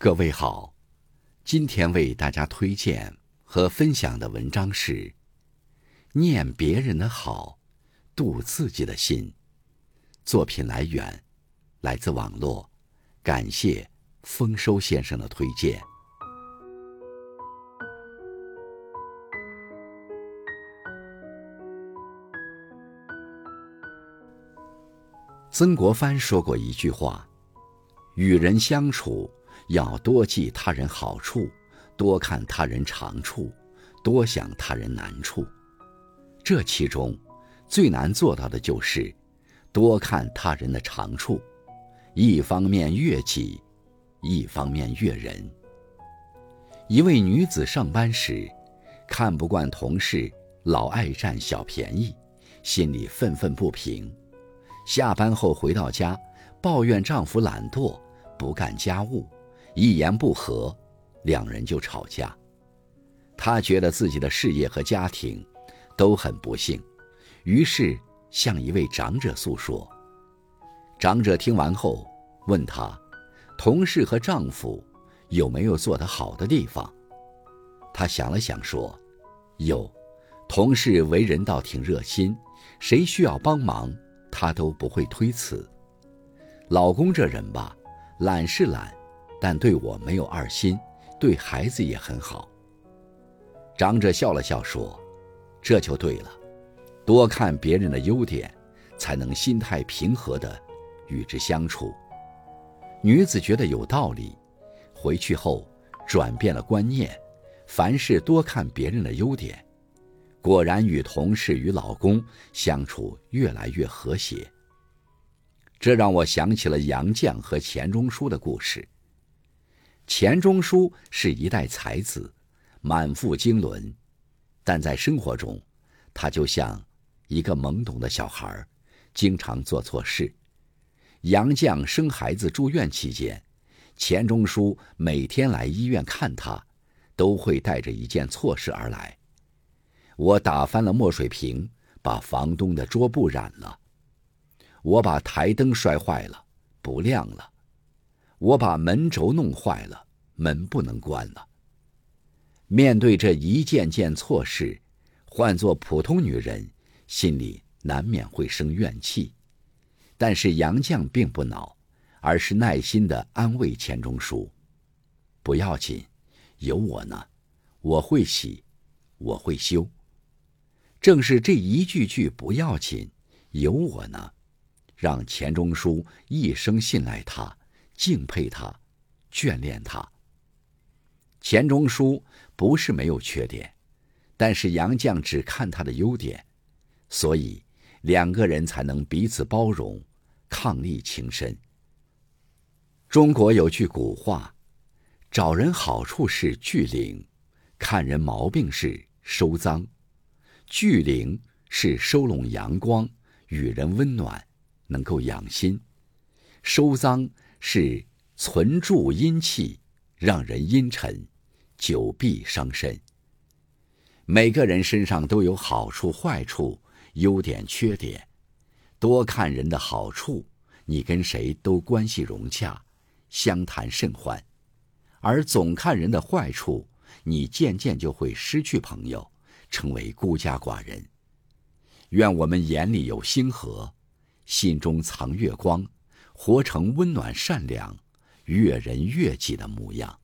各位好，今天为大家推荐和分享的文章是《念别人的好，度自己的心》。作品来源来自网络，感谢丰收先生的推荐。曾国藩说过一句话：“与人相处。”要多记他人好处，多看他人长处，多想他人难处。这其中，最难做到的就是多看他人的长处，一方面悦己，一方面悦人。一位女子上班时，看不惯同事老爱占小便宜，心里愤愤不平。下班后回到家，抱怨丈夫懒惰，不干家务。一言不合，两人就吵架。她觉得自己的事业和家庭都很不幸，于是向一位长者诉说。长者听完后问她：“同事和丈夫有没有做得好的地方？”她想了想说：“有，同事为人倒挺热心，谁需要帮忙，他都不会推辞。老公这人吧，懒是懒。”但对我没有二心，对孩子也很好。长者笑了笑说：“这就对了，多看别人的优点，才能心态平和的与之相处。”女子觉得有道理，回去后转变了观念，凡事多看别人的优点，果然与同事与老公相处越来越和谐。这让我想起了杨绛和钱钟书的故事。钱钟书是一代才子，满腹经纶，但在生活中，他就像一个懵懂的小孩，经常做错事。杨绛生孩子住院期间，钱钟书每天来医院看他，都会带着一件错事而来。我打翻了墨水瓶，把房东的桌布染了；我把台灯摔坏了，不亮了。我把门轴弄坏了，门不能关了。面对这一件件错事，换做普通女人，心里难免会生怨气。但是杨绛并不恼，而是耐心的安慰钱钟书：“不要紧，有我呢，我会洗，我会修。”正是这一句句“不要紧，有我呢”，让钱钟书一生信赖他。敬佩他，眷恋他。钱钟书不是没有缺点，但是杨绛只看他的优点，所以两个人才能彼此包容，伉俪情深。中国有句古话：“找人好处是聚灵，看人毛病是收脏。”聚灵是收拢阳光，与人温暖，能够养心；收脏。是存住阴气，让人阴沉，久闭伤身。每个人身上都有好处、坏处、优点、缺点，多看人的好处，你跟谁都关系融洽，相谈甚欢；而总看人的坏处，你渐渐就会失去朋友，成为孤家寡人。愿我们眼里有星河，心中藏月光。活成温暖善良、悦人悦己的模样。